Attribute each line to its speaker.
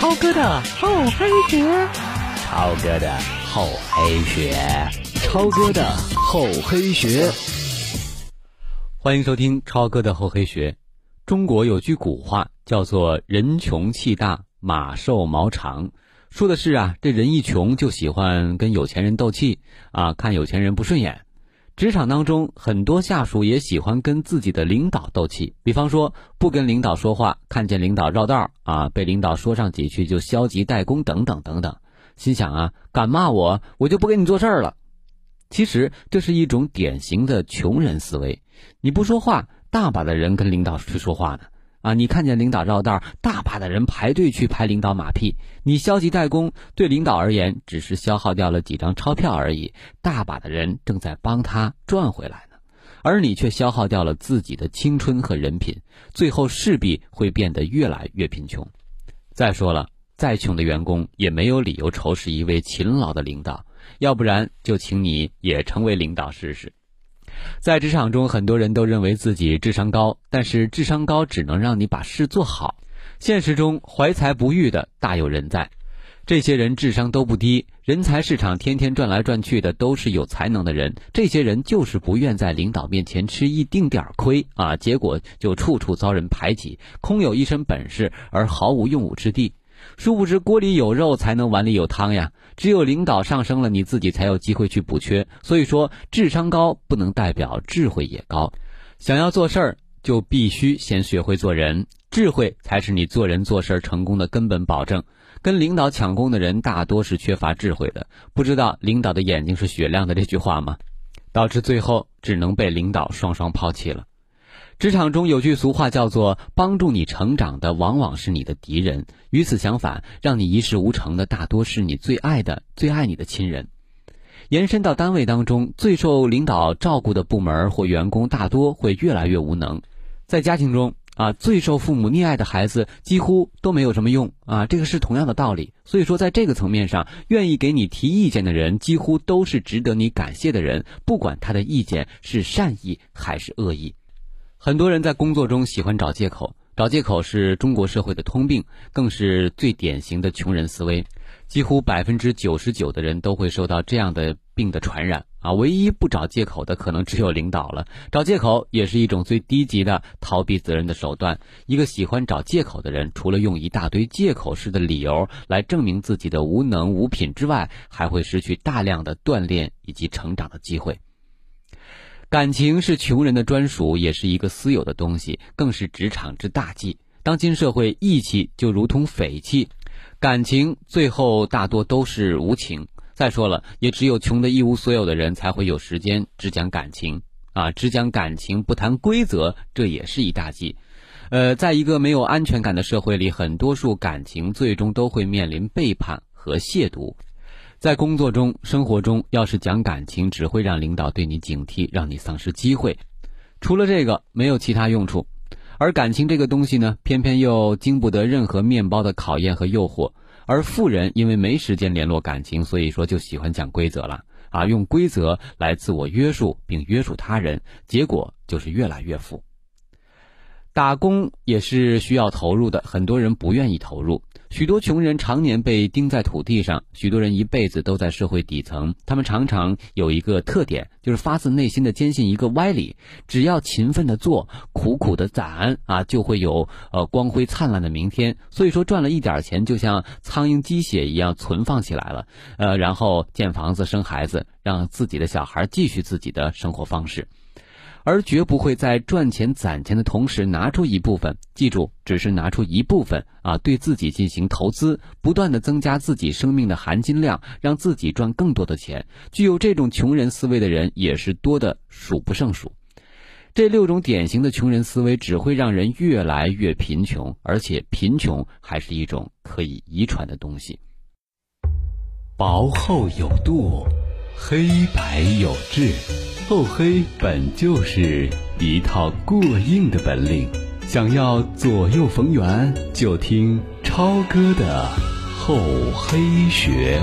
Speaker 1: 超哥的厚黑学，
Speaker 2: 超哥的厚黑学，超哥的厚黑学。欢迎收听超哥的厚黑学。中国有句古话叫做“人穷气大，马瘦毛长”，说的是啊，这人一穷就喜欢跟有钱人斗气啊，看有钱人不顺眼。职场当中，很多下属也喜欢跟自己的领导斗气，比方说不跟领导说话，看见领导绕道啊，被领导说上几句就消极怠工等等等等。心想啊，敢骂我，我就不给你做事了。其实这是一种典型的穷人思维。你不说话，大把的人跟领导去说话呢。啊，你看见领导绕道，大把的人排队去拍领导马屁。你消极怠工，对领导而言只是消耗掉了几张钞票而已，大把的人正在帮他赚回来呢，而你却消耗掉了自己的青春和人品，最后势必会变得越来越贫穷。再说了，再穷的员工也没有理由仇视一位勤劳的领导，要不然就请你也成为领导试试。在职场中，很多人都认为自己智商高，但是智商高只能让你把事做好。现实中，怀才不遇的大有人在。这些人智商都不低，人才市场天天转来转去的都是有才能的人。这些人就是不愿在领导面前吃一丁点儿亏啊，结果就处处遭人排挤，空有一身本事而毫无用武之地。殊不知锅里有肉才能碗里有汤呀！只有领导上升了，你自己才有机会去补缺。所以说，智商高不能代表智慧也高。想要做事儿，就必须先学会做人，智慧才是你做人做事成功的根本保证。跟领导抢功的人大多是缺乏智慧的，不知道领导的眼睛是雪亮的这句话吗？导致最后只能被领导双双抛弃了。职场中有句俗话叫做“帮助你成长的往往是你的敌人”，与此相反，让你一事无成的大多是你最爱的、最爱你的亲人。延伸到单位当中，最受领导照顾的部门或员工大多会越来越无能。在家庭中啊，最受父母溺爱的孩子几乎都没有什么用啊，这个是同样的道理。所以说，在这个层面上，愿意给你提意见的人，几乎都是值得你感谢的人，不管他的意见是善意还是恶意。很多人在工作中喜欢找借口，找借口是中国社会的通病，更是最典型的穷人思维。几乎百分之九十九的人都会受到这样的病的传染啊！唯一不找借口的，可能只有领导了。找借口也是一种最低级的逃避责任的手段。一个喜欢找借口的人，除了用一大堆借口式的理由来证明自己的无能无品之外，还会失去大量的锻炼以及成长的机会。感情是穷人的专属，也是一个私有的东西，更是职场之大忌。当今社会，义气就如同匪气，感情最后大多都是无情。再说了，也只有穷的一无所有的人才会有时间只讲感情啊，只讲感情不谈规则，这也是一大忌。呃，在一个没有安全感的社会里，很多数感情最终都会面临背叛和亵渎。在工作中、生活中，要是讲感情，只会让领导对你警惕，让你丧失机会。除了这个，没有其他用处。而感情这个东西呢，偏偏又经不得任何面包的考验和诱惑。而富人因为没时间联络感情，所以说就喜欢讲规则了啊，用规则来自我约束并约束他人，结果就是越来越富。打工也是需要投入的，很多人不愿意投入。许多穷人常年被钉在土地上，许多人一辈子都在社会底层。他们常常有一个特点，就是发自内心的坚信一个歪理：只要勤奋的做，苦苦的攒啊，就会有呃光辉灿烂的明天。所以说，赚了一点钱，就像苍蝇鸡血一样存放起来了，呃，然后建房子、生孩子，让自己的小孩继续自己的生活方式。而绝不会在赚钱攒钱的同时拿出一部分，记住，只是拿出一部分啊，对自己进行投资，不断的增加自己生命的含金量，让自己赚更多的钱。具有这种穷人思维的人也是多的数不胜数。这六种典型的穷人思维只会让人越来越贫穷，而且贫穷还是一种可以遗传的东西。
Speaker 3: 薄厚有度，黑白有致。厚黑本就是一套过硬的本领，想要左右逢源，就听超哥的厚黑学。